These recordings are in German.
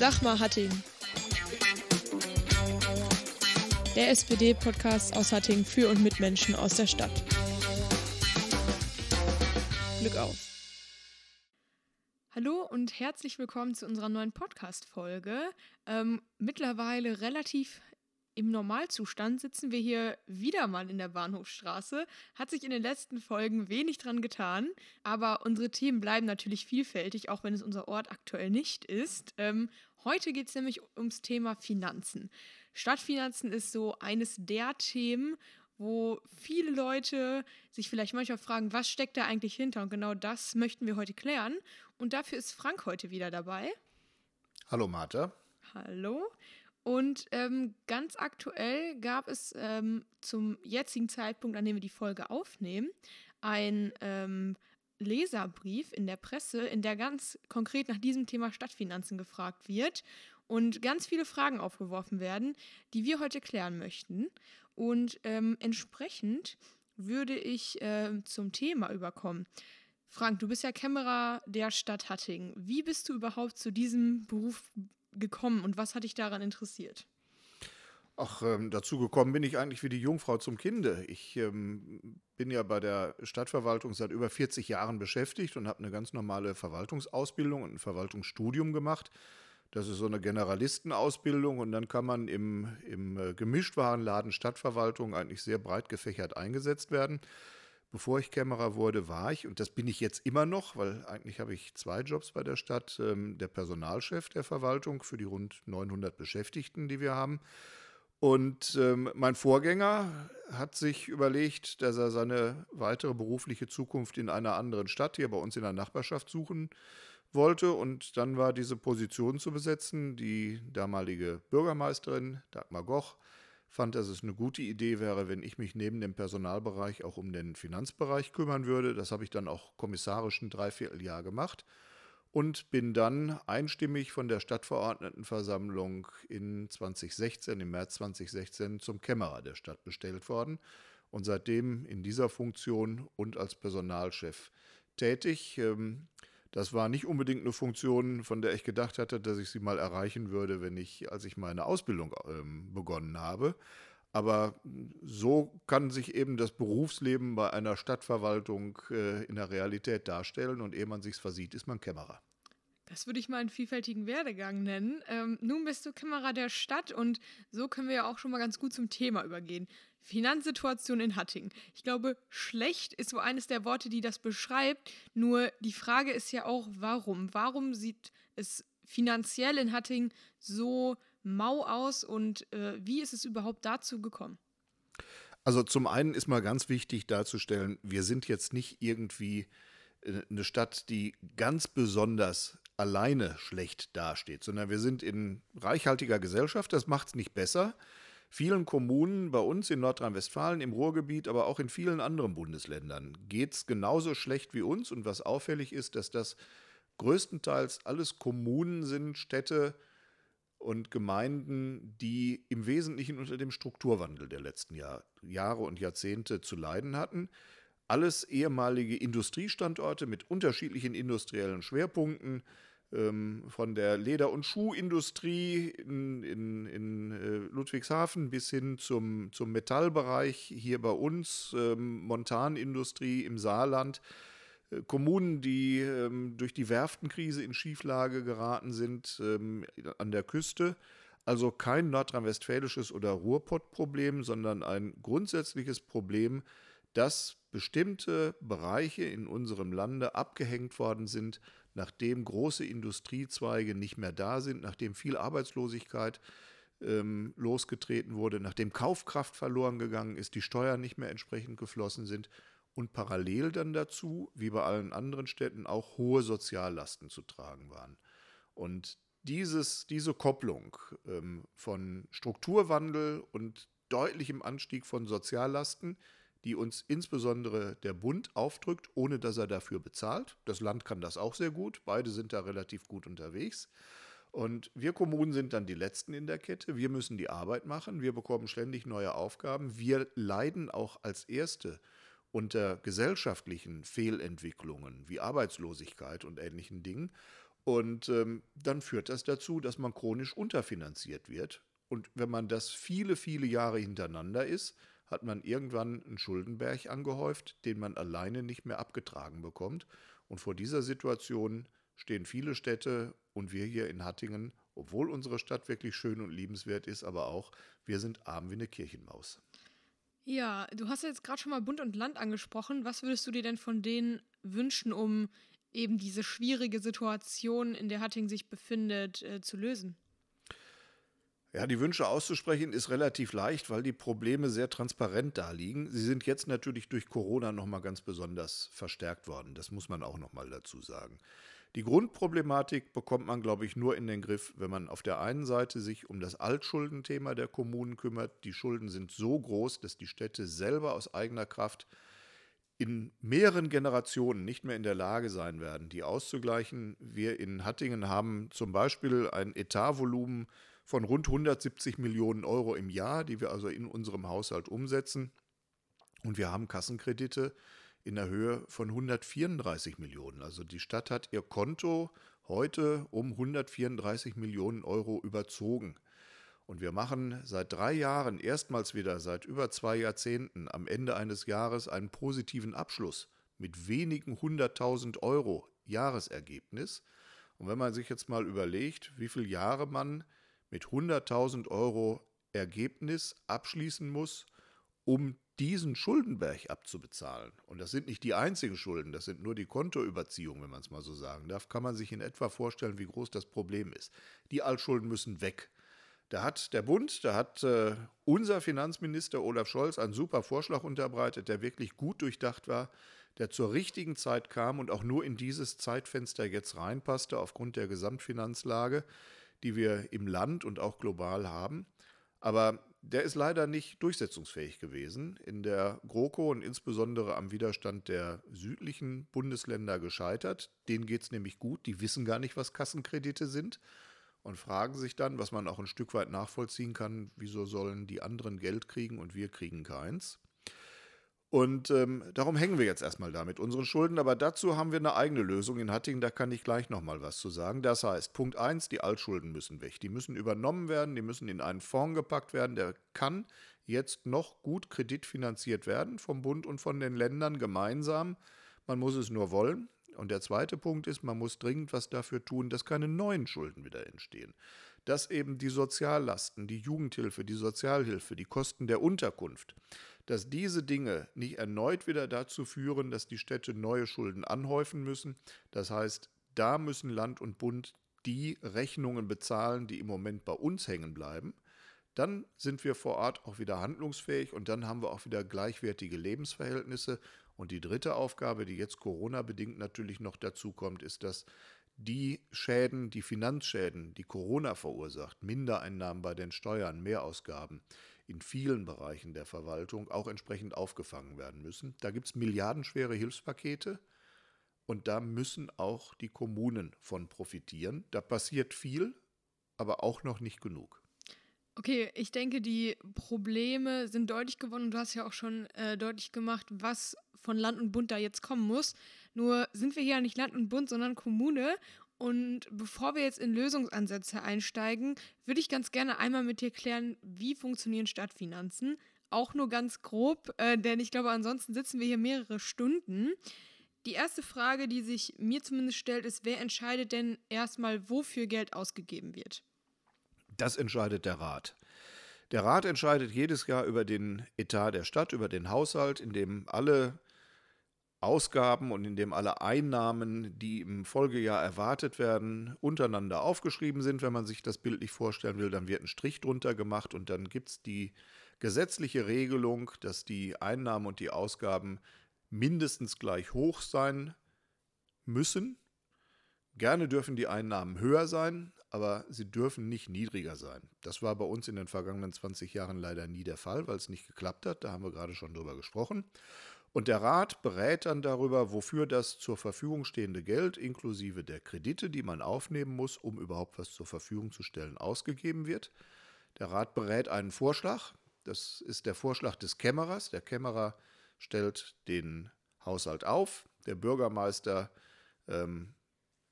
Sag mal Hattingen. Der SPD-Podcast aus Hattingen für und mit Menschen aus der Stadt. Glück auf. Hallo und herzlich willkommen zu unserer neuen Podcast-Folge. Ähm, mittlerweile relativ im Normalzustand sitzen wir hier wieder mal in der Bahnhofstraße. Hat sich in den letzten Folgen wenig dran getan, aber unsere Themen bleiben natürlich vielfältig, auch wenn es unser Ort aktuell nicht ist. Ähm, heute geht es nämlich ums Thema Finanzen. Stadtfinanzen ist so eines der Themen, wo viele Leute sich vielleicht manchmal fragen, was steckt da eigentlich hinter? Und genau das möchten wir heute klären. Und dafür ist Frank heute wieder dabei. Hallo Martha. Hallo. Und ähm, ganz aktuell gab es ähm, zum jetzigen Zeitpunkt, an dem wir die Folge aufnehmen, ein ähm, Leserbrief in der Presse, in der ganz konkret nach diesem Thema Stadtfinanzen gefragt wird und ganz viele Fragen aufgeworfen werden, die wir heute klären möchten. Und ähm, entsprechend würde ich äh, zum Thema überkommen. Frank, du bist ja Kämmerer der Stadt Hattingen. Wie bist du überhaupt zu diesem Beruf gekommen und was hat dich daran interessiert? Ach, ähm, dazu gekommen bin ich eigentlich wie die Jungfrau zum Kinde. Ich ähm, bin ja bei der Stadtverwaltung seit über 40 Jahren beschäftigt und habe eine ganz normale Verwaltungsausbildung und ein Verwaltungsstudium gemacht. Das ist so eine Generalistenausbildung und dann kann man im, im äh, Gemischtwarenladen Stadtverwaltung eigentlich sehr breit gefächert eingesetzt werden. Bevor ich Kämmerer wurde, war ich, und das bin ich jetzt immer noch, weil eigentlich habe ich zwei Jobs bei der Stadt, ähm, der Personalchef der Verwaltung für die rund 900 Beschäftigten, die wir haben. Und ähm, mein Vorgänger hat sich überlegt, dass er seine weitere berufliche Zukunft in einer anderen Stadt hier bei uns in der Nachbarschaft suchen wollte. Und dann war diese Position zu besetzen. Die damalige Bürgermeisterin Dagmar Goch fand, dass es eine gute Idee wäre, wenn ich mich neben dem Personalbereich auch um den Finanzbereich kümmern würde. Das habe ich dann auch kommissarisch ein Dreivierteljahr gemacht und bin dann einstimmig von der Stadtverordnetenversammlung in 2016, im März 2016, zum Kämmerer der Stadt bestellt worden und seitdem in dieser Funktion und als Personalchef tätig. Ähm, das war nicht unbedingt eine Funktion, von der ich gedacht hatte, dass ich sie mal erreichen würde, wenn ich, als ich meine Ausbildung ähm, begonnen habe. Aber so kann sich eben das Berufsleben bei einer Stadtverwaltung äh, in der Realität darstellen und ehe man sich's versieht, ist man Kämmerer. Das würde ich mal einen vielfältigen Werdegang nennen. Ähm, nun bist du Kämmerer der Stadt und so können wir ja auch schon mal ganz gut zum Thema übergehen. Finanzsituation in Hattingen. Ich glaube, schlecht ist so eines der Worte, die das beschreibt. Nur die Frage ist ja auch, warum? Warum sieht es finanziell in Hattingen so mau aus und äh, wie ist es überhaupt dazu gekommen? Also zum einen ist mal ganz wichtig darzustellen, wir sind jetzt nicht irgendwie äh, eine Stadt, die ganz besonders alleine schlecht dasteht, sondern wir sind in reichhaltiger Gesellschaft, das macht es nicht besser. Vielen Kommunen bei uns in Nordrhein-Westfalen, im Ruhrgebiet, aber auch in vielen anderen Bundesländern geht es genauso schlecht wie uns. Und was auffällig ist, dass das größtenteils alles Kommunen sind, Städte und Gemeinden, die im Wesentlichen unter dem Strukturwandel der letzten Jahr, Jahre und Jahrzehnte zu leiden hatten. Alles ehemalige Industriestandorte mit unterschiedlichen industriellen Schwerpunkten, ähm, von der Leder- und Schuhindustrie in, in, in äh, Ludwigshafen bis hin zum, zum Metallbereich hier bei uns, ähm, Montanindustrie im Saarland. Kommunen, die ähm, durch die Werftenkrise in Schieflage geraten sind ähm, an der Küste. Also kein nordrhein-westfälisches oder Ruhrpott-Problem, sondern ein grundsätzliches Problem, dass bestimmte Bereiche in unserem Lande abgehängt worden sind, nachdem große Industriezweige nicht mehr da sind, nachdem viel Arbeitslosigkeit ähm, losgetreten wurde, nachdem Kaufkraft verloren gegangen ist, die Steuern nicht mehr entsprechend geflossen sind und parallel dann dazu, wie bei allen anderen Städten, auch hohe Soziallasten zu tragen waren. Und dieses, diese Kopplung ähm, von Strukturwandel und deutlichem Anstieg von Soziallasten, die uns insbesondere der Bund aufdrückt, ohne dass er dafür bezahlt. Das Land kann das auch sehr gut. Beide sind da relativ gut unterwegs. Und wir Kommunen sind dann die Letzten in der Kette. Wir müssen die Arbeit machen. Wir bekommen ständig neue Aufgaben. Wir leiden auch als Erste unter gesellschaftlichen Fehlentwicklungen wie Arbeitslosigkeit und ähnlichen Dingen. Und ähm, dann führt das dazu, dass man chronisch unterfinanziert wird. Und wenn man das viele, viele Jahre hintereinander ist, hat man irgendwann einen Schuldenberg angehäuft, den man alleine nicht mehr abgetragen bekommt. Und vor dieser Situation stehen viele Städte und wir hier in Hattingen, obwohl unsere Stadt wirklich schön und liebenswert ist, aber auch, wir sind arm wie eine Kirchenmaus. Ja, du hast jetzt gerade schon mal Bund und Land angesprochen. Was würdest du dir denn von denen wünschen, um eben diese schwierige Situation, in der Hattingen sich befindet, äh, zu lösen? Ja, die Wünsche auszusprechen ist relativ leicht, weil die Probleme sehr transparent da liegen. Sie sind jetzt natürlich durch Corona nochmal ganz besonders verstärkt worden. Das muss man auch nochmal dazu sagen. Die Grundproblematik bekommt man, glaube ich, nur in den Griff, wenn man auf der einen Seite sich um das Altschuldenthema der Kommunen kümmert. Die Schulden sind so groß, dass die Städte selber aus eigener Kraft in mehreren Generationen nicht mehr in der Lage sein werden, die auszugleichen. Wir in Hattingen haben zum Beispiel ein Etatvolumen von rund 170 Millionen Euro im Jahr, die wir also in unserem Haushalt umsetzen. Und wir haben Kassenkredite in der Höhe von 134 Millionen. Also die Stadt hat ihr Konto heute um 134 Millionen Euro überzogen. Und wir machen seit drei Jahren erstmals wieder, seit über zwei Jahrzehnten, am Ende eines Jahres einen positiven Abschluss mit wenigen hunderttausend Euro Jahresergebnis. Und wenn man sich jetzt mal überlegt, wie viele Jahre man mit 100.000 Euro Ergebnis abschließen muss, um diesen Schuldenberg abzubezahlen. Und das sind nicht die einzigen Schulden, das sind nur die Kontoüberziehungen, wenn man es mal so sagen darf, kann man sich in etwa vorstellen, wie groß das Problem ist. Die Altschulden müssen weg. Da hat der Bund, da hat äh, unser Finanzminister Olaf Scholz einen super Vorschlag unterbreitet, der wirklich gut durchdacht war, der zur richtigen Zeit kam und auch nur in dieses Zeitfenster jetzt reinpasste aufgrund der Gesamtfinanzlage die wir im Land und auch global haben. Aber der ist leider nicht durchsetzungsfähig gewesen. In der GroKo und insbesondere am Widerstand der südlichen Bundesländer gescheitert. Denen geht es nämlich gut. Die wissen gar nicht, was Kassenkredite sind und fragen sich dann, was man auch ein Stück weit nachvollziehen kann, wieso sollen die anderen Geld kriegen und wir kriegen keins. Und ähm, darum hängen wir jetzt erstmal da mit unseren Schulden. Aber dazu haben wir eine eigene Lösung in Hattingen. Da kann ich gleich nochmal was zu sagen. Das heißt, Punkt 1, die Altschulden müssen weg. Die müssen übernommen werden. Die müssen in einen Fonds gepackt werden. Der kann jetzt noch gut kreditfinanziert werden vom Bund und von den Ländern gemeinsam. Man muss es nur wollen. Und der zweite Punkt ist, man muss dringend was dafür tun, dass keine neuen Schulden wieder entstehen. Dass eben die Soziallasten, die Jugendhilfe, die Sozialhilfe, die Kosten der Unterkunft, dass diese Dinge nicht erneut wieder dazu führen, dass die Städte neue Schulden anhäufen müssen. Das heißt, da müssen Land und Bund die Rechnungen bezahlen, die im Moment bei uns hängen bleiben. Dann sind wir vor Ort auch wieder handlungsfähig und dann haben wir auch wieder gleichwertige Lebensverhältnisse. Und die dritte Aufgabe, die jetzt Corona-bedingt natürlich noch dazu kommt, ist, dass die Schäden, die Finanzschäden, die Corona verursacht, Mindereinnahmen bei den Steuern, Mehrausgaben, in vielen Bereichen der Verwaltung auch entsprechend aufgefangen werden müssen. Da gibt es milliardenschwere Hilfspakete und da müssen auch die Kommunen von profitieren. Da passiert viel, aber auch noch nicht genug. Okay, ich denke, die Probleme sind deutlich geworden. Du hast ja auch schon äh, deutlich gemacht, was von Land und Bund da jetzt kommen muss. Nur sind wir hier nicht Land und Bund, sondern Kommune. Und bevor wir jetzt in Lösungsansätze einsteigen, würde ich ganz gerne einmal mit dir klären, wie funktionieren Stadtfinanzen. Auch nur ganz grob, äh, denn ich glaube, ansonsten sitzen wir hier mehrere Stunden. Die erste Frage, die sich mir zumindest stellt, ist, wer entscheidet denn erstmal, wofür Geld ausgegeben wird? Das entscheidet der Rat. Der Rat entscheidet jedes Jahr über den Etat der Stadt, über den Haushalt, in dem alle Ausgaben und in dem alle Einnahmen, die im Folgejahr erwartet werden, untereinander aufgeschrieben sind. Wenn man sich das bildlich vorstellen will, dann wird ein Strich drunter gemacht und dann gibt es die gesetzliche Regelung, dass die Einnahmen und die Ausgaben mindestens gleich hoch sein müssen. Gerne dürfen die Einnahmen höher sein, aber sie dürfen nicht niedriger sein. Das war bei uns in den vergangenen 20 Jahren leider nie der Fall, weil es nicht geklappt hat. Da haben wir gerade schon drüber gesprochen. Und der Rat berät dann darüber, wofür das zur Verfügung stehende Geld inklusive der Kredite, die man aufnehmen muss, um überhaupt was zur Verfügung zu stellen, ausgegeben wird. Der Rat berät einen Vorschlag. Das ist der Vorschlag des Kämmerers. Der Kämmerer stellt den Haushalt auf. Der Bürgermeister ähm,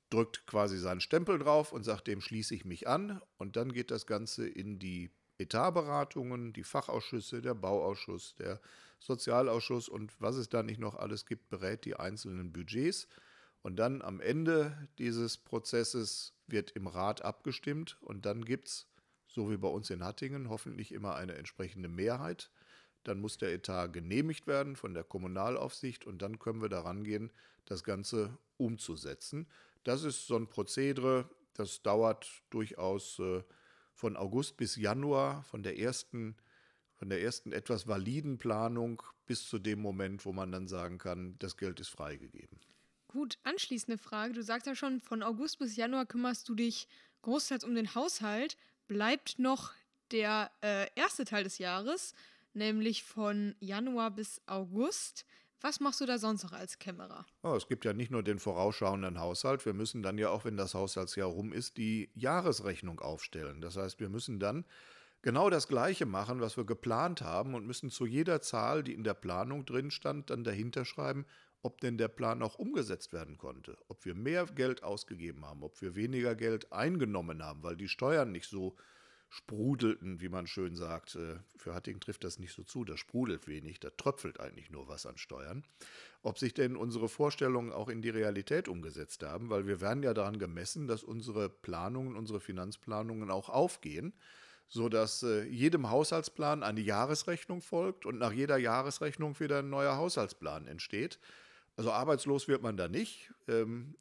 drückt quasi seinen Stempel drauf und sagt, dem schließe ich mich an. Und dann geht das Ganze in die Etatberatungen, die Fachausschüsse, der Bauausschuss, der Sozialausschuss und was es da nicht noch alles gibt, berät die einzelnen Budgets. Und dann am Ende dieses Prozesses wird im Rat abgestimmt und dann gibt es, so wie bei uns in Hattingen, hoffentlich immer eine entsprechende Mehrheit. Dann muss der Etat genehmigt werden von der Kommunalaufsicht und dann können wir daran gehen, das Ganze umzusetzen. Das ist so ein Prozedere, das dauert durchaus äh, von August bis Januar, von der ersten von der ersten etwas validen Planung bis zu dem Moment, wo man dann sagen kann, das Geld ist freigegeben. Gut, anschließende Frage. Du sagst ja schon, von August bis Januar kümmerst du dich großteils um den Haushalt. Bleibt noch der äh, erste Teil des Jahres, nämlich von Januar bis August. Was machst du da sonst noch als Kämmerer? Oh, es gibt ja nicht nur den vorausschauenden Haushalt, wir müssen dann ja auch, wenn das Haushaltsjahr rum ist, die Jahresrechnung aufstellen. Das heißt, wir müssen dann genau das Gleiche machen, was wir geplant haben und müssen zu jeder Zahl, die in der Planung drin stand, dann dahinter schreiben, ob denn der Plan auch umgesetzt werden konnte, ob wir mehr Geld ausgegeben haben, ob wir weniger Geld eingenommen haben, weil die Steuern nicht so sprudelten, wie man schön sagt. Äh, für Hattingen trifft das nicht so zu, da sprudelt wenig, da tröpfelt eigentlich nur was an Steuern. Ob sich denn unsere Vorstellungen auch in die Realität umgesetzt haben, weil wir werden ja daran gemessen, dass unsere Planungen, unsere Finanzplanungen auch aufgehen, sodass äh, jedem Haushaltsplan eine Jahresrechnung folgt und nach jeder Jahresrechnung wieder ein neuer Haushaltsplan entsteht. Also arbeitslos wird man da nicht. Ähm,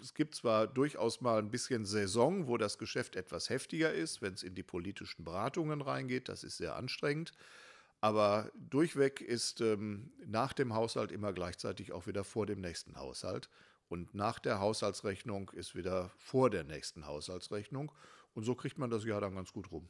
es gibt zwar durchaus mal ein bisschen Saison, wo das Geschäft etwas heftiger ist, wenn es in die politischen Beratungen reingeht. Das ist sehr anstrengend. Aber durchweg ist ähm, nach dem Haushalt immer gleichzeitig auch wieder vor dem nächsten Haushalt. Und nach der Haushaltsrechnung ist wieder vor der nächsten Haushaltsrechnung. Und so kriegt man das Jahr dann ganz gut rum.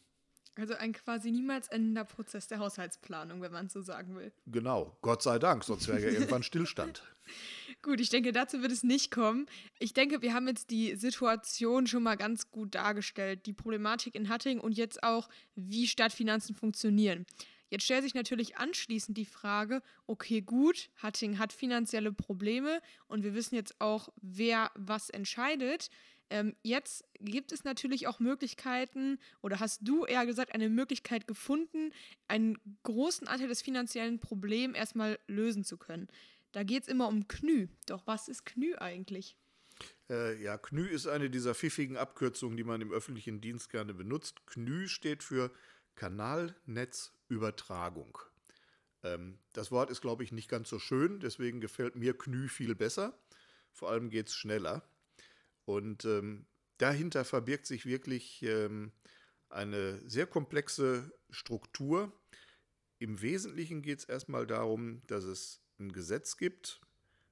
Also ein quasi niemals endender Prozess der Haushaltsplanung, wenn man so sagen will. Genau, Gott sei Dank, sonst wäre ja irgendwann Stillstand. gut, ich denke, dazu wird es nicht kommen. Ich denke, wir haben jetzt die Situation schon mal ganz gut dargestellt, die Problematik in Hattingen und jetzt auch, wie Stadtfinanzen funktionieren. Jetzt stellt sich natürlich anschließend die Frage, okay, gut, Hattingen hat finanzielle Probleme und wir wissen jetzt auch, wer was entscheidet. Ähm, jetzt gibt es natürlich auch Möglichkeiten, oder hast du eher gesagt, eine Möglichkeit gefunden, einen großen Anteil des finanziellen Problems erstmal lösen zu können. Da geht es immer um KNÜ. Doch was ist KNÜ eigentlich? Äh, ja, KNÜ ist eine dieser pfiffigen Abkürzungen, die man im öffentlichen Dienst gerne benutzt. KNÜ steht für Kanalnetzübertragung. Ähm, das Wort ist, glaube ich, nicht ganz so schön, deswegen gefällt mir KNÜ viel besser. Vor allem geht es schneller. Und ähm, dahinter verbirgt sich wirklich ähm, eine sehr komplexe Struktur. Im Wesentlichen geht es erstmal darum, dass es ein Gesetz gibt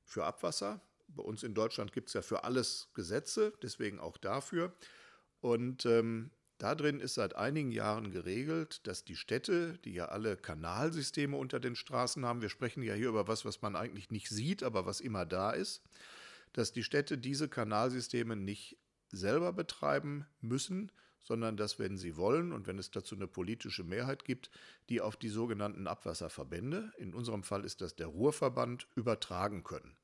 für Abwasser. Bei uns in Deutschland gibt es ja für alles Gesetze, deswegen auch dafür. Und ähm, da drin ist seit einigen Jahren geregelt, dass die Städte, die ja alle Kanalsysteme unter den Straßen haben, wir sprechen ja hier über was, was man eigentlich nicht sieht, aber was immer da ist, dass die Städte diese Kanalsysteme nicht selber betreiben müssen, sondern dass, wenn sie wollen und wenn es dazu eine politische Mehrheit gibt, die auf die sogenannten Abwasserverbände, in unserem Fall ist das der Ruhrverband, übertragen können.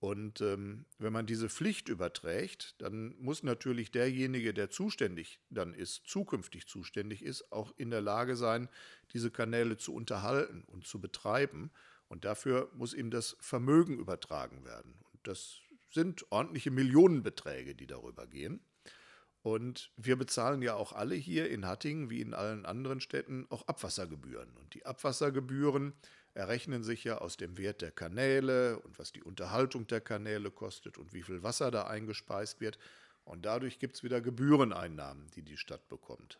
Und ähm, wenn man diese Pflicht überträgt, dann muss natürlich derjenige, der zuständig dann ist, zukünftig zuständig ist, auch in der Lage sein, diese Kanäle zu unterhalten und zu betreiben. Und dafür muss ihm das Vermögen übertragen werden. Das sind ordentliche Millionenbeträge, die darüber gehen. Und wir bezahlen ja auch alle hier in Hattingen wie in allen anderen Städten auch Abwassergebühren. Und die Abwassergebühren errechnen sich ja aus dem Wert der Kanäle und was die Unterhaltung der Kanäle kostet und wie viel Wasser da eingespeist wird. Und dadurch gibt es wieder Gebühreneinnahmen, die die Stadt bekommt.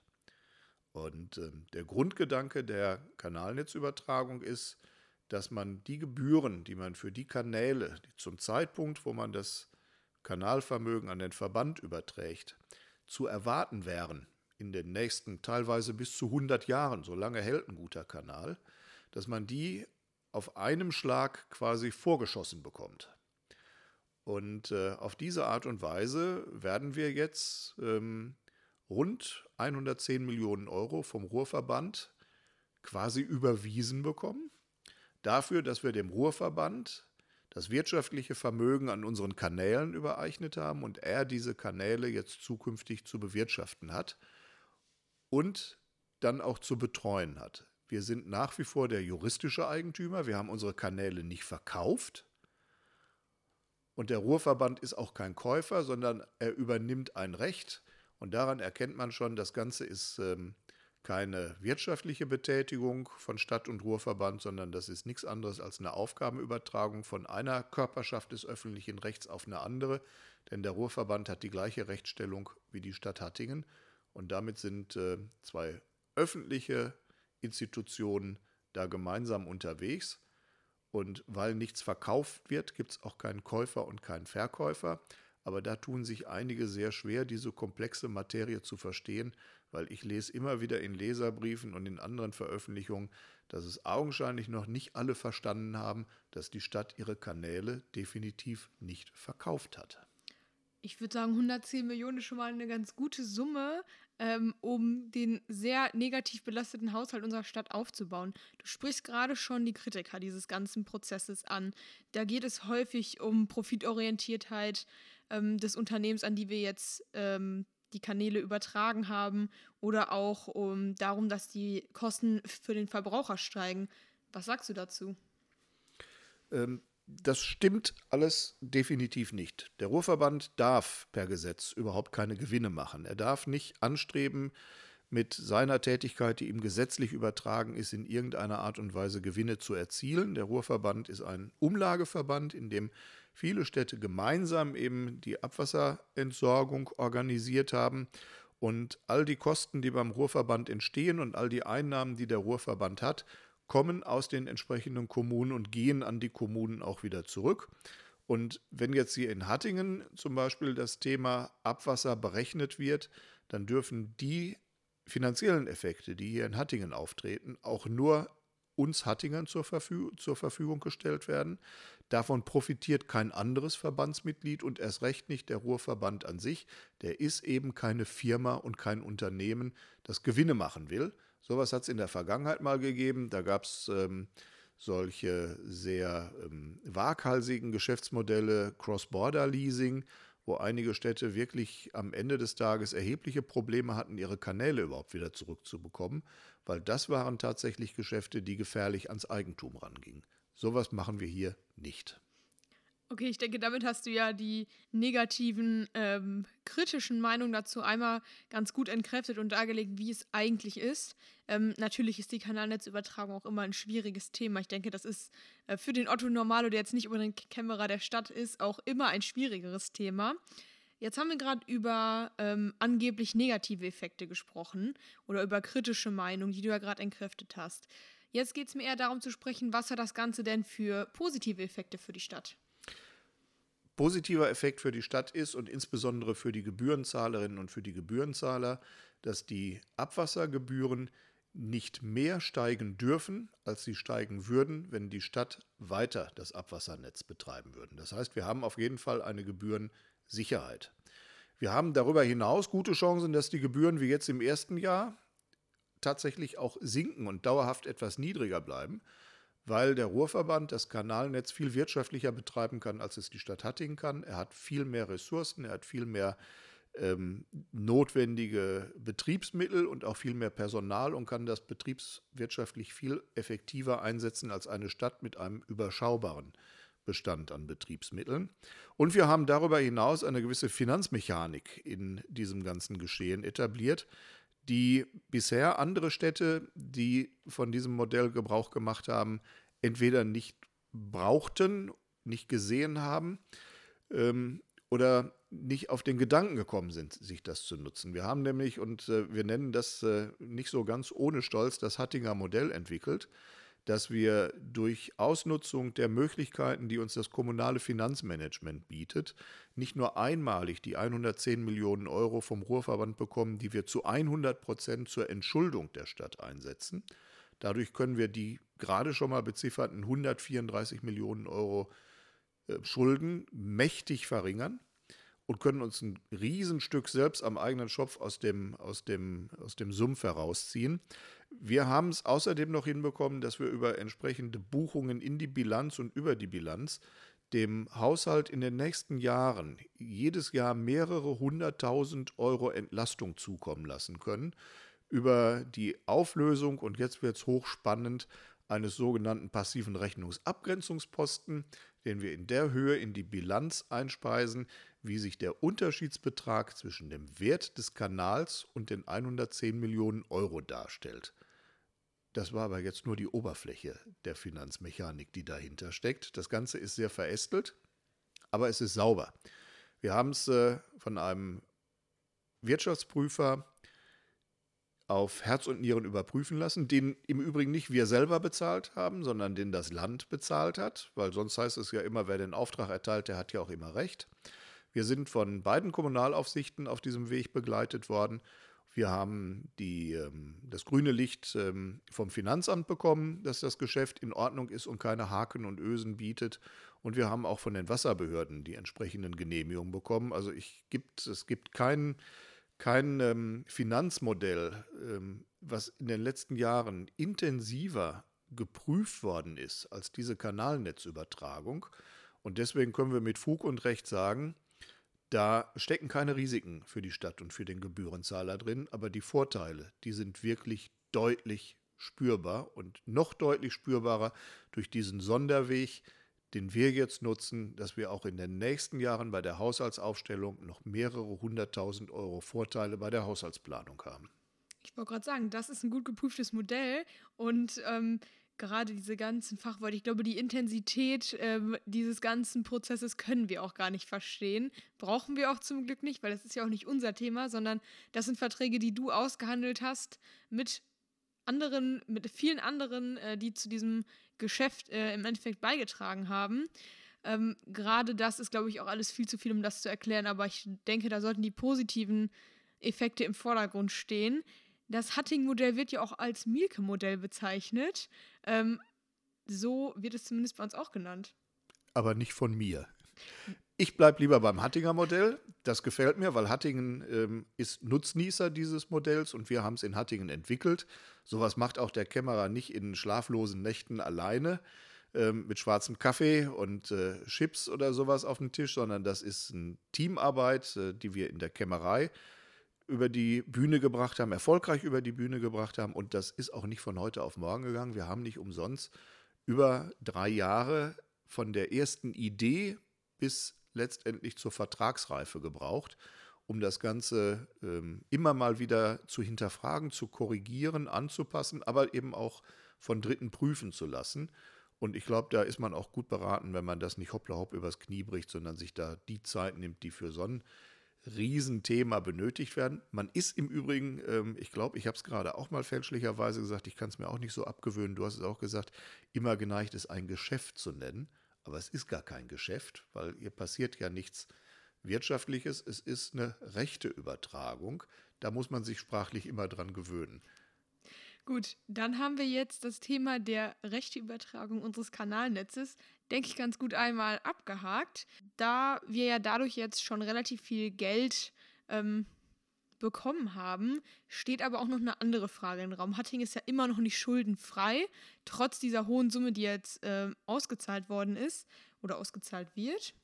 Und äh, der Grundgedanke der Kanalnetzübertragung ist, dass man die Gebühren, die man für die Kanäle, die zum Zeitpunkt, wo man das Kanalvermögen an den Verband überträgt, zu erwarten wären in den nächsten teilweise bis zu 100 Jahren, so lange hält ein guter Kanal, dass man die auf einem Schlag quasi vorgeschossen bekommt. Und äh, auf diese Art und Weise werden wir jetzt ähm, rund 110 Millionen Euro vom Ruhrverband quasi überwiesen bekommen dafür, dass wir dem Ruhrverband das wirtschaftliche Vermögen an unseren Kanälen übereignet haben und er diese Kanäle jetzt zukünftig zu bewirtschaften hat und dann auch zu betreuen hat. Wir sind nach wie vor der juristische Eigentümer. Wir haben unsere Kanäle nicht verkauft. Und der Ruhrverband ist auch kein Käufer, sondern er übernimmt ein Recht. Und daran erkennt man schon, das Ganze ist ähm, keine wirtschaftliche Betätigung von Stadt- und Ruhrverband, sondern das ist nichts anderes als eine Aufgabenübertragung von einer Körperschaft des öffentlichen Rechts auf eine andere. Denn der Ruhrverband hat die gleiche Rechtsstellung wie die Stadt Hattingen. Und damit sind äh, zwei öffentliche Institutionen da gemeinsam unterwegs. Und weil nichts verkauft wird, gibt es auch keinen Käufer und keinen Verkäufer. Aber da tun sich einige sehr schwer, diese komplexe Materie zu verstehen, weil ich lese immer wieder in Leserbriefen und in anderen Veröffentlichungen, dass es augenscheinlich noch nicht alle verstanden haben, dass die Stadt ihre Kanäle definitiv nicht verkauft hat. Ich würde sagen, 110 Millionen ist schon mal eine ganz gute Summe, ähm, um den sehr negativ belasteten Haushalt unserer Stadt aufzubauen. Du sprichst gerade schon die Kritiker dieses ganzen Prozesses an. Da geht es häufig um Profitorientiertheit ähm, des Unternehmens, an die wir jetzt ähm, die Kanäle übertragen haben oder auch um, darum, dass die Kosten für den Verbraucher steigen. Was sagst du dazu? Ähm, das stimmt alles definitiv nicht. Der Ruhrverband darf per Gesetz überhaupt keine Gewinne machen. Er darf nicht anstreben, mit seiner Tätigkeit, die ihm gesetzlich übertragen ist, in irgendeiner Art und Weise Gewinne zu erzielen. Der Ruhrverband ist ein Umlageverband, in dem viele Städte gemeinsam eben die Abwasserentsorgung organisiert haben. Und all die Kosten, die beim Ruhrverband entstehen und all die Einnahmen, die der Ruhrverband hat, kommen aus den entsprechenden Kommunen und gehen an die Kommunen auch wieder zurück. Und wenn jetzt hier in Hattingen zum Beispiel das Thema Abwasser berechnet wird, dann dürfen die finanziellen Effekte, die hier in Hattingen auftreten, auch nur uns Hattingern zur, Verfü zur Verfügung gestellt werden. Davon profitiert kein anderes Verbandsmitglied und erst recht nicht der Ruhrverband an sich. Der ist eben keine Firma und kein Unternehmen, das Gewinne machen will. Sowas hat es in der Vergangenheit mal gegeben. Da gab es ähm, solche sehr ähm, waghalsigen Geschäftsmodelle, Cross-Border-Leasing, wo einige Städte wirklich am Ende des Tages erhebliche Probleme hatten, ihre Kanäle überhaupt wieder zurückzubekommen, weil das waren tatsächlich Geschäfte, die gefährlich ans Eigentum rangingen. Sowas machen wir hier nicht. Okay, ich denke, damit hast du ja die negativen, ähm, kritischen Meinungen dazu einmal ganz gut entkräftet und dargelegt, wie es eigentlich ist. Ähm, natürlich ist die Kanalnetzübertragung auch immer ein schwieriges Thema. Ich denke, das ist äh, für den Otto Normalo, der jetzt nicht über den Kämmerer der Stadt ist, auch immer ein schwierigeres Thema. Jetzt haben wir gerade über ähm, angeblich negative Effekte gesprochen oder über kritische Meinungen, die du ja gerade entkräftet hast. Jetzt geht es mir eher darum zu sprechen, was hat das Ganze denn für positive Effekte für die Stadt? Positiver Effekt für die Stadt ist und insbesondere für die Gebührenzahlerinnen und für die Gebührenzahler, dass die Abwassergebühren nicht mehr steigen dürfen, als sie steigen würden, wenn die Stadt weiter das Abwassernetz betreiben würde. Das heißt, wir haben auf jeden Fall eine Gebührensicherheit. Wir haben darüber hinaus gute Chancen, dass die Gebühren wie jetzt im ersten Jahr tatsächlich auch sinken und dauerhaft etwas niedriger bleiben, weil der Ruhrverband das Kanalnetz viel wirtschaftlicher betreiben kann, als es die Stadt Hattingen kann. Er hat viel mehr Ressourcen, er hat viel mehr ähm, notwendige Betriebsmittel und auch viel mehr Personal und kann das betriebswirtschaftlich viel effektiver einsetzen als eine Stadt mit einem überschaubaren Bestand an Betriebsmitteln. Und wir haben darüber hinaus eine gewisse Finanzmechanik in diesem ganzen Geschehen etabliert, die bisher andere Städte, die von diesem Modell Gebrauch gemacht haben, entweder nicht brauchten, nicht gesehen haben ähm, oder nicht auf den Gedanken gekommen sind, sich das zu nutzen. Wir haben nämlich, und äh, wir nennen das äh, nicht so ganz ohne Stolz, das Hattinger Modell entwickelt dass wir durch Ausnutzung der Möglichkeiten, die uns das kommunale Finanzmanagement bietet, nicht nur einmalig die 110 Millionen Euro vom Ruhrverband bekommen, die wir zu 100 Prozent zur Entschuldung der Stadt einsetzen. Dadurch können wir die gerade schon mal bezifferten 134 Millionen Euro äh, Schulden mächtig verringern und können uns ein Riesenstück selbst am eigenen Schopf aus dem, aus dem, aus dem Sumpf herausziehen. Wir haben es außerdem noch hinbekommen, dass wir über entsprechende Buchungen in die Bilanz und über die Bilanz dem Haushalt in den nächsten Jahren jedes Jahr mehrere hunderttausend Euro Entlastung zukommen lassen können über die Auflösung, und jetzt wird es hochspannend, eines sogenannten passiven Rechnungsabgrenzungsposten, den wir in der Höhe in die Bilanz einspeisen, wie sich der Unterschiedsbetrag zwischen dem Wert des Kanals und den 110 Millionen Euro darstellt. Das war aber jetzt nur die Oberfläche der Finanzmechanik, die dahinter steckt. Das Ganze ist sehr verästelt, aber es ist sauber. Wir haben es äh, von einem Wirtschaftsprüfer auf Herz und Nieren überprüfen lassen, den im Übrigen nicht wir selber bezahlt haben, sondern den das Land bezahlt hat, weil sonst heißt es ja immer, wer den Auftrag erteilt, der hat ja auch immer recht. Wir sind von beiden Kommunalaufsichten auf diesem Weg begleitet worden. Wir haben die, ähm, das grüne Licht ähm, vom Finanzamt bekommen, dass das Geschäft in Ordnung ist und keine Haken und Ösen bietet. Und wir haben auch von den Wasserbehörden die entsprechenden Genehmigungen bekommen. Also ich gibt, es gibt keinen kein ähm, Finanzmodell, was in den letzten Jahren intensiver geprüft worden ist als diese Kanalnetzübertragung. Und deswegen können wir mit Fug und Recht sagen, da stecken keine Risiken für die Stadt und für den Gebührenzahler drin, aber die Vorteile, die sind wirklich deutlich spürbar und noch deutlich spürbarer durch diesen Sonderweg, den wir jetzt nutzen, dass wir auch in den nächsten Jahren bei der Haushaltsaufstellung noch mehrere hunderttausend Euro Vorteile bei der Haushaltsplanung haben. Ich wollte gerade sagen, das ist ein gut geprüftes Modell und ähm, gerade diese ganzen Fachworte, ich glaube, die Intensität äh, dieses ganzen Prozesses können wir auch gar nicht verstehen. Brauchen wir auch zum Glück nicht, weil das ist ja auch nicht unser Thema, sondern das sind Verträge, die du ausgehandelt hast mit anderen, mit vielen anderen, äh, die zu diesem Geschäft äh, im Endeffekt beigetragen haben. Ähm, Gerade das ist, glaube ich, auch alles viel zu viel, um das zu erklären, aber ich denke, da sollten die positiven Effekte im Vordergrund stehen. Das Hutting-Modell wird ja auch als Mielke-Modell bezeichnet. Ähm, so wird es zumindest bei uns auch genannt. Aber nicht von mir. Ich bleibe lieber beim Hattinger Modell. Das gefällt mir, weil Hattingen ähm, ist Nutznießer dieses Modells und wir haben es in Hattingen entwickelt. Sowas macht auch der Kämmerer nicht in schlaflosen Nächten alleine ähm, mit schwarzem Kaffee und äh, Chips oder sowas auf dem Tisch, sondern das ist eine Teamarbeit, äh, die wir in der Kämmerei über die Bühne gebracht haben, erfolgreich über die Bühne gebracht haben. Und das ist auch nicht von heute auf morgen gegangen. Wir haben nicht umsonst über drei Jahre von der ersten Idee bis letztendlich zur Vertragsreife gebraucht, um das Ganze ähm, immer mal wieder zu hinterfragen, zu korrigieren, anzupassen, aber eben auch von Dritten prüfen zu lassen. Und ich glaube, da ist man auch gut beraten, wenn man das nicht hoppla hopp übers Knie bricht, sondern sich da die Zeit nimmt, die für so ein Riesenthema benötigt werden. Man ist im Übrigen, ähm, ich glaube, ich habe es gerade auch mal fälschlicherweise gesagt, ich kann es mir auch nicht so abgewöhnen, du hast es auch gesagt, immer geneigt, es ein Geschäft zu nennen. Aber es ist gar kein Geschäft, weil hier passiert ja nichts Wirtschaftliches. Es ist eine rechte Übertragung. Da muss man sich sprachlich immer dran gewöhnen. Gut, dann haben wir jetzt das Thema der Rechteübertragung unseres Kanalnetzes, denke ich, ganz gut einmal abgehakt. Da wir ja dadurch jetzt schon relativ viel Geld ähm, bekommen haben, steht aber auch noch eine andere Frage im Raum. Hatting ist ja immer noch nicht schuldenfrei, trotz dieser hohen Summe, die jetzt äh, ausgezahlt worden ist oder ausgezahlt wird.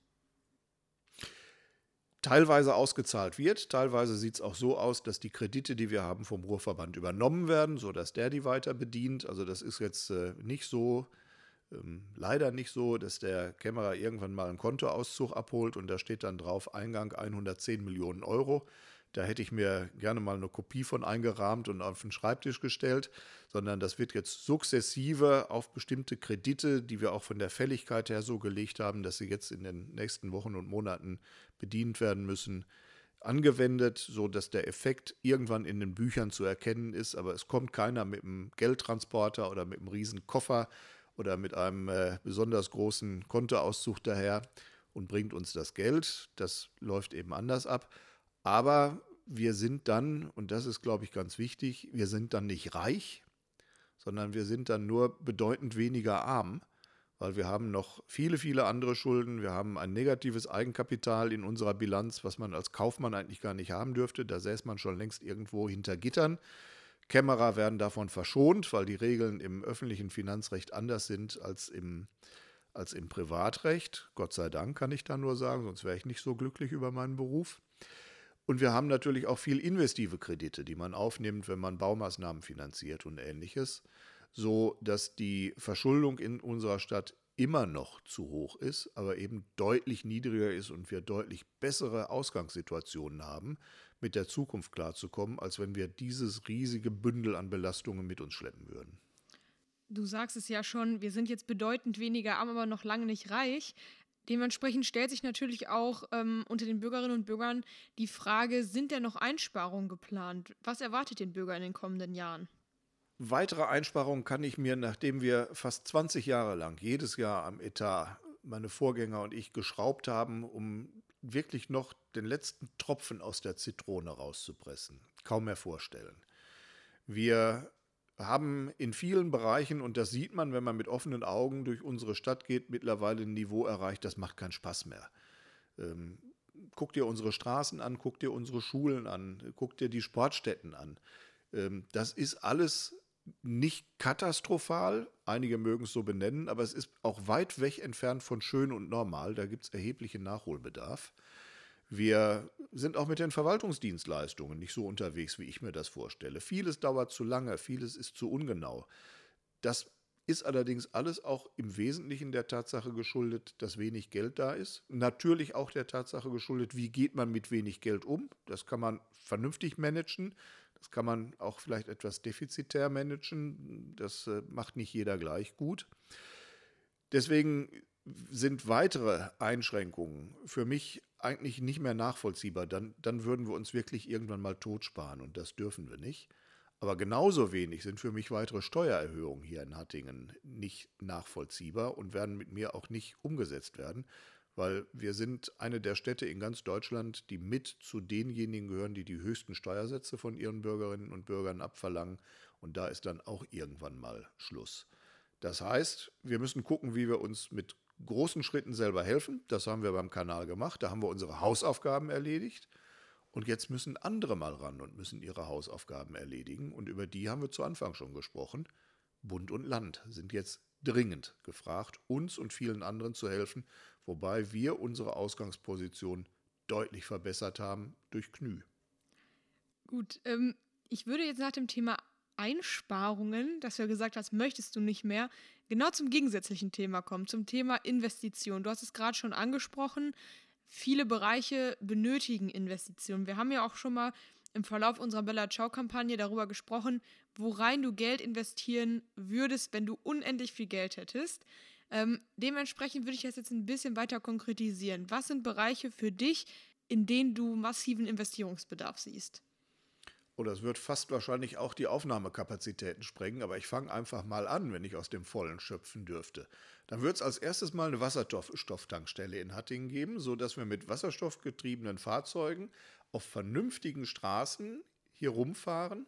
Teilweise ausgezahlt wird, teilweise sieht es auch so aus, dass die Kredite, die wir haben, vom Ruhrverband übernommen werden, sodass der die weiter bedient. Also das ist jetzt äh, nicht so, ähm, leider nicht so, dass der Kämmerer irgendwann mal einen Kontoauszug abholt und da steht dann drauf Eingang 110 Millionen Euro. Da hätte ich mir gerne mal eine Kopie von eingerahmt und auf den Schreibtisch gestellt, sondern das wird jetzt sukzessive auf bestimmte Kredite, die wir auch von der Fälligkeit her so gelegt haben, dass sie jetzt in den nächsten Wochen und Monaten bedient werden müssen, angewendet, sodass der Effekt irgendwann in den Büchern zu erkennen ist. Aber es kommt keiner mit einem Geldtransporter oder mit einem riesen Koffer oder mit einem äh, besonders großen Kontoauszug daher und bringt uns das Geld. Das läuft eben anders ab. Aber wir sind dann, und das ist, glaube ich, ganz wichtig, wir sind dann nicht reich, sondern wir sind dann nur bedeutend weniger arm, weil wir haben noch viele, viele andere Schulden. Wir haben ein negatives Eigenkapital in unserer Bilanz, was man als Kaufmann eigentlich gar nicht haben dürfte. Da säß man schon längst irgendwo hinter Gittern. Kämmerer werden davon verschont, weil die Regeln im öffentlichen Finanzrecht anders sind als im als im Privatrecht. Gott sei Dank kann ich da nur sagen, sonst wäre ich nicht so glücklich über meinen Beruf. Und wir haben natürlich auch viel investive Kredite, die man aufnimmt, wenn man Baumaßnahmen finanziert und ähnliches, so dass die Verschuldung in unserer Stadt immer noch zu hoch ist, aber eben deutlich niedriger ist und wir deutlich bessere Ausgangssituationen haben, mit der Zukunft klarzukommen, als wenn wir dieses riesige Bündel an Belastungen mit uns schleppen würden. Du sagst es ja schon, wir sind jetzt bedeutend weniger arm, aber noch lange nicht reich. Dementsprechend stellt sich natürlich auch ähm, unter den Bürgerinnen und Bürgern die Frage, sind denn noch Einsparungen geplant? Was erwartet den Bürger in den kommenden Jahren? Weitere Einsparungen kann ich mir, nachdem wir fast 20 Jahre lang jedes Jahr am Etat meine Vorgänger und ich geschraubt haben, um wirklich noch den letzten Tropfen aus der Zitrone rauszupressen, kaum mehr vorstellen. Wir haben in vielen Bereichen, und das sieht man, wenn man mit offenen Augen durch unsere Stadt geht, mittlerweile ein Niveau erreicht, das macht keinen Spaß mehr. Ähm, guck dir unsere Straßen an, guck dir unsere Schulen an, guck dir die Sportstätten an. Ähm, das ist alles nicht katastrophal, einige mögen es so benennen, aber es ist auch weit weg entfernt von schön und normal, da gibt es erheblichen Nachholbedarf. Wir sind auch mit den Verwaltungsdienstleistungen nicht so unterwegs, wie ich mir das vorstelle. Vieles dauert zu lange, vieles ist zu ungenau. Das ist allerdings alles auch im Wesentlichen der Tatsache geschuldet, dass wenig Geld da ist. Natürlich auch der Tatsache geschuldet, wie geht man mit wenig Geld um. Das kann man vernünftig managen. Das kann man auch vielleicht etwas defizitär managen. Das äh, macht nicht jeder gleich gut. Deswegen sind weitere Einschränkungen für mich eigentlich nicht mehr nachvollziehbar. Dann, dann würden wir uns wirklich irgendwann mal totsparen und das dürfen wir nicht. Aber genauso wenig sind für mich weitere Steuererhöhungen hier in Hattingen nicht nachvollziehbar und werden mit mir auch nicht umgesetzt werden, weil wir sind eine der Städte in ganz Deutschland, die mit zu denjenigen gehören, die die höchsten Steuersätze von ihren Bürgerinnen und Bürgern abverlangen. Und da ist dann auch irgendwann mal Schluss. Das heißt, wir müssen gucken, wie wir uns mit großen Schritten selber helfen. Das haben wir beim Kanal gemacht. Da haben wir unsere Hausaufgaben erledigt. Und jetzt müssen andere mal ran und müssen ihre Hausaufgaben erledigen. Und über die haben wir zu Anfang schon gesprochen. Bund und Land sind jetzt dringend gefragt, uns und vielen anderen zu helfen, wobei wir unsere Ausgangsposition deutlich verbessert haben durch KNÜ. Gut, ähm, ich würde jetzt nach dem Thema Einsparungen, dass du ja gesagt hast, möchtest du nicht mehr, genau zum gegensätzlichen Thema kommen, zum Thema Investition. Du hast es gerade schon angesprochen, viele Bereiche benötigen Investitionen. Wir haben ja auch schon mal im Verlauf unserer Bella Ciao-Kampagne darüber gesprochen, worein du Geld investieren würdest, wenn du unendlich viel Geld hättest. Ähm, dementsprechend würde ich das jetzt ein bisschen weiter konkretisieren. Was sind Bereiche für dich, in denen du massiven Investierungsbedarf siehst? oder es wird fast wahrscheinlich auch die Aufnahmekapazitäten sprengen, aber ich fange einfach mal an, wenn ich aus dem Vollen schöpfen dürfte. Dann wird es als erstes mal eine Wasserstofftankstelle in Hattingen geben, sodass wir mit wasserstoffgetriebenen Fahrzeugen auf vernünftigen Straßen hier rumfahren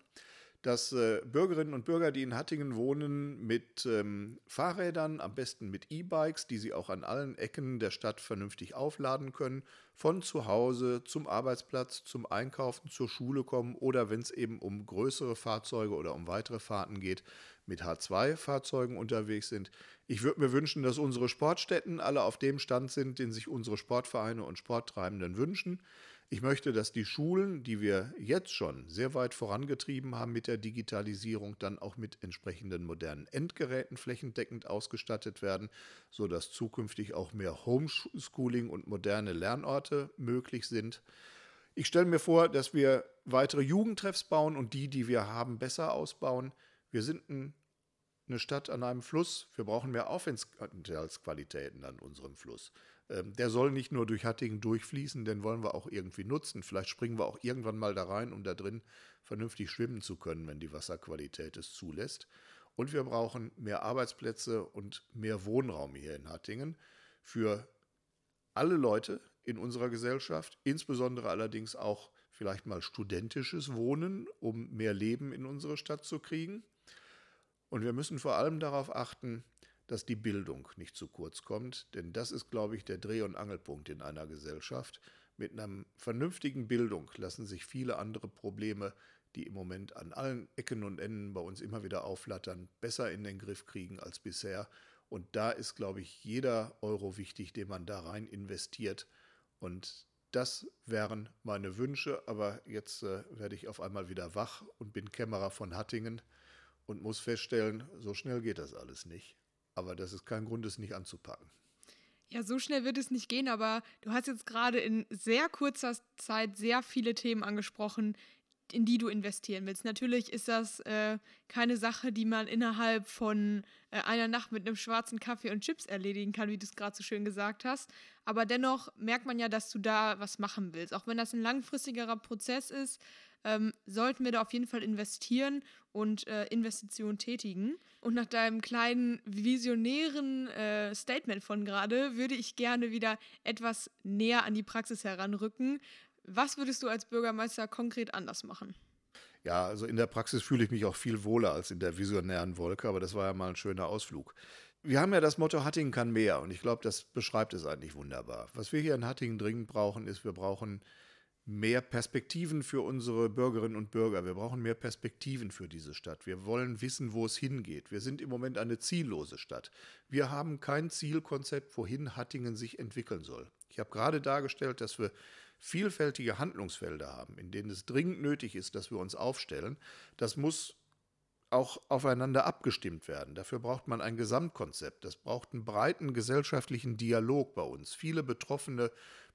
dass äh, Bürgerinnen und Bürger, die in Hattingen wohnen, mit ähm, Fahrrädern, am besten mit E-Bikes, die sie auch an allen Ecken der Stadt vernünftig aufladen können, von zu Hause zum Arbeitsplatz, zum Einkaufen, zur Schule kommen oder wenn es eben um größere Fahrzeuge oder um weitere Fahrten geht, mit H2-Fahrzeugen unterwegs sind. Ich würde mir wünschen, dass unsere Sportstätten alle auf dem Stand sind, den sich unsere Sportvereine und Sporttreibenden wünschen. Ich möchte, dass die Schulen, die wir jetzt schon sehr weit vorangetrieben haben mit der Digitalisierung, dann auch mit entsprechenden modernen Endgeräten flächendeckend ausgestattet werden, sodass zukünftig auch mehr Homeschooling und moderne Lernorte möglich sind. Ich stelle mir vor, dass wir weitere Jugendtreffs bauen und die, die wir haben, besser ausbauen. Wir sind ein, eine Stadt an einem Fluss. Wir brauchen mehr Aufenthaltsqualitäten an unserem Fluss. Ähm, der soll nicht nur durch Hattingen durchfließen, den wollen wir auch irgendwie nutzen. Vielleicht springen wir auch irgendwann mal da rein, um da drin vernünftig schwimmen zu können, wenn die Wasserqualität es zulässt. Und wir brauchen mehr Arbeitsplätze und mehr Wohnraum hier in Hattingen für alle Leute in unserer Gesellschaft, insbesondere allerdings auch vielleicht mal studentisches Wohnen, um mehr Leben in unsere Stadt zu kriegen. Und wir müssen vor allem darauf achten, dass die Bildung nicht zu kurz kommt, denn das ist, glaube ich, der Dreh- und Angelpunkt in einer Gesellschaft. Mit einer vernünftigen Bildung lassen sich viele andere Probleme, die im Moment an allen Ecken und Enden bei uns immer wieder aufflattern, besser in den Griff kriegen als bisher. Und da ist, glaube ich, jeder Euro wichtig, den man da rein investiert. Und das wären meine Wünsche. Aber jetzt äh, werde ich auf einmal wieder wach und bin Kämmerer von Hattingen und muss feststellen, so schnell geht das alles nicht. Aber das ist kein Grund, es nicht anzupacken. Ja, so schnell wird es nicht gehen, aber du hast jetzt gerade in sehr kurzer Zeit sehr viele Themen angesprochen, in die du investieren willst. Natürlich ist das äh, keine Sache, die man innerhalb von äh, einer Nacht mit einem schwarzen Kaffee und Chips erledigen kann, wie du es gerade so schön gesagt hast. Aber dennoch merkt man ja, dass du da was machen willst. Auch wenn das ein langfristigerer Prozess ist, ähm, sollten wir da auf jeden Fall investieren und äh, Investitionen tätigen. Und nach deinem kleinen visionären äh, Statement von gerade würde ich gerne wieder etwas näher an die Praxis heranrücken. Was würdest du als Bürgermeister konkret anders machen? Ja, also in der Praxis fühle ich mich auch viel wohler als in der visionären Wolke, aber das war ja mal ein schöner Ausflug. Wir haben ja das Motto, Hattingen kann mehr und ich glaube, das beschreibt es eigentlich wunderbar. Was wir hier in Hattingen dringend brauchen, ist, wir brauchen mehr Perspektiven für unsere Bürgerinnen und Bürger. Wir brauchen mehr Perspektiven für diese Stadt. Wir wollen wissen, wo es hingeht. Wir sind im Moment eine ziellose Stadt. Wir haben kein Zielkonzept, wohin Hattingen sich entwickeln soll. Ich habe gerade dargestellt, dass wir vielfältige Handlungsfelder haben, in denen es dringend nötig ist, dass wir uns aufstellen. Das muss auch aufeinander abgestimmt werden. Dafür braucht man ein Gesamtkonzept. Das braucht einen breiten gesellschaftlichen Dialog bei uns. Viele Betroffene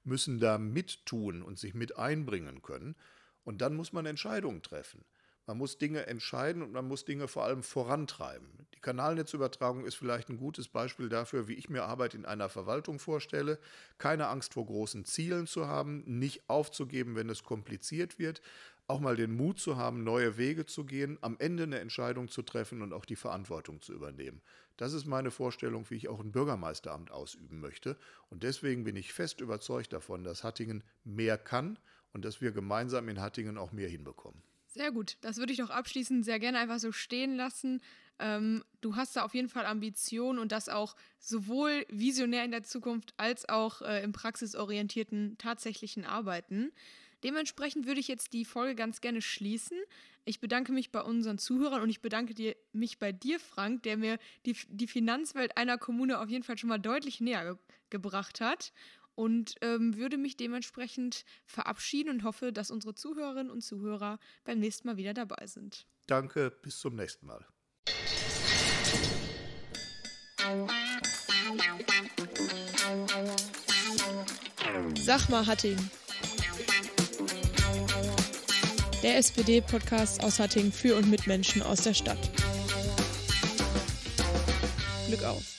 müssen da mittun und sich mit einbringen können. Und dann muss man Entscheidungen treffen. Man muss Dinge entscheiden und man muss Dinge vor allem vorantreiben. Die Kanalnetzübertragung ist vielleicht ein gutes Beispiel dafür, wie ich mir Arbeit in einer Verwaltung vorstelle. Keine Angst vor großen Zielen zu haben, nicht aufzugeben, wenn es kompliziert wird, auch mal den Mut zu haben, neue Wege zu gehen, am Ende eine Entscheidung zu treffen und auch die Verantwortung zu übernehmen. Das ist meine Vorstellung, wie ich auch ein Bürgermeisteramt ausüben möchte. Und deswegen bin ich fest überzeugt davon, dass Hattingen mehr kann und dass wir gemeinsam in Hattingen auch mehr hinbekommen. Sehr gut. Das würde ich doch abschließend sehr gerne einfach so stehen lassen. Ähm, du hast da auf jeden Fall Ambitionen und das auch sowohl visionär in der Zukunft als auch äh, im praxisorientierten tatsächlichen Arbeiten. Dementsprechend würde ich jetzt die Folge ganz gerne schließen. Ich bedanke mich bei unseren Zuhörern und ich bedanke dir, mich bei dir, Frank, der mir die, die Finanzwelt einer Kommune auf jeden Fall schon mal deutlich näher ge gebracht hat und ähm, würde mich dementsprechend verabschieden und hoffe, dass unsere Zuhörerinnen und Zuhörer beim nächsten Mal wieder dabei sind. Danke, bis zum nächsten Mal. Sag mal, Hatting. Der SPD-Podcast aus Hatting für und mit Menschen aus der Stadt. Glück auf.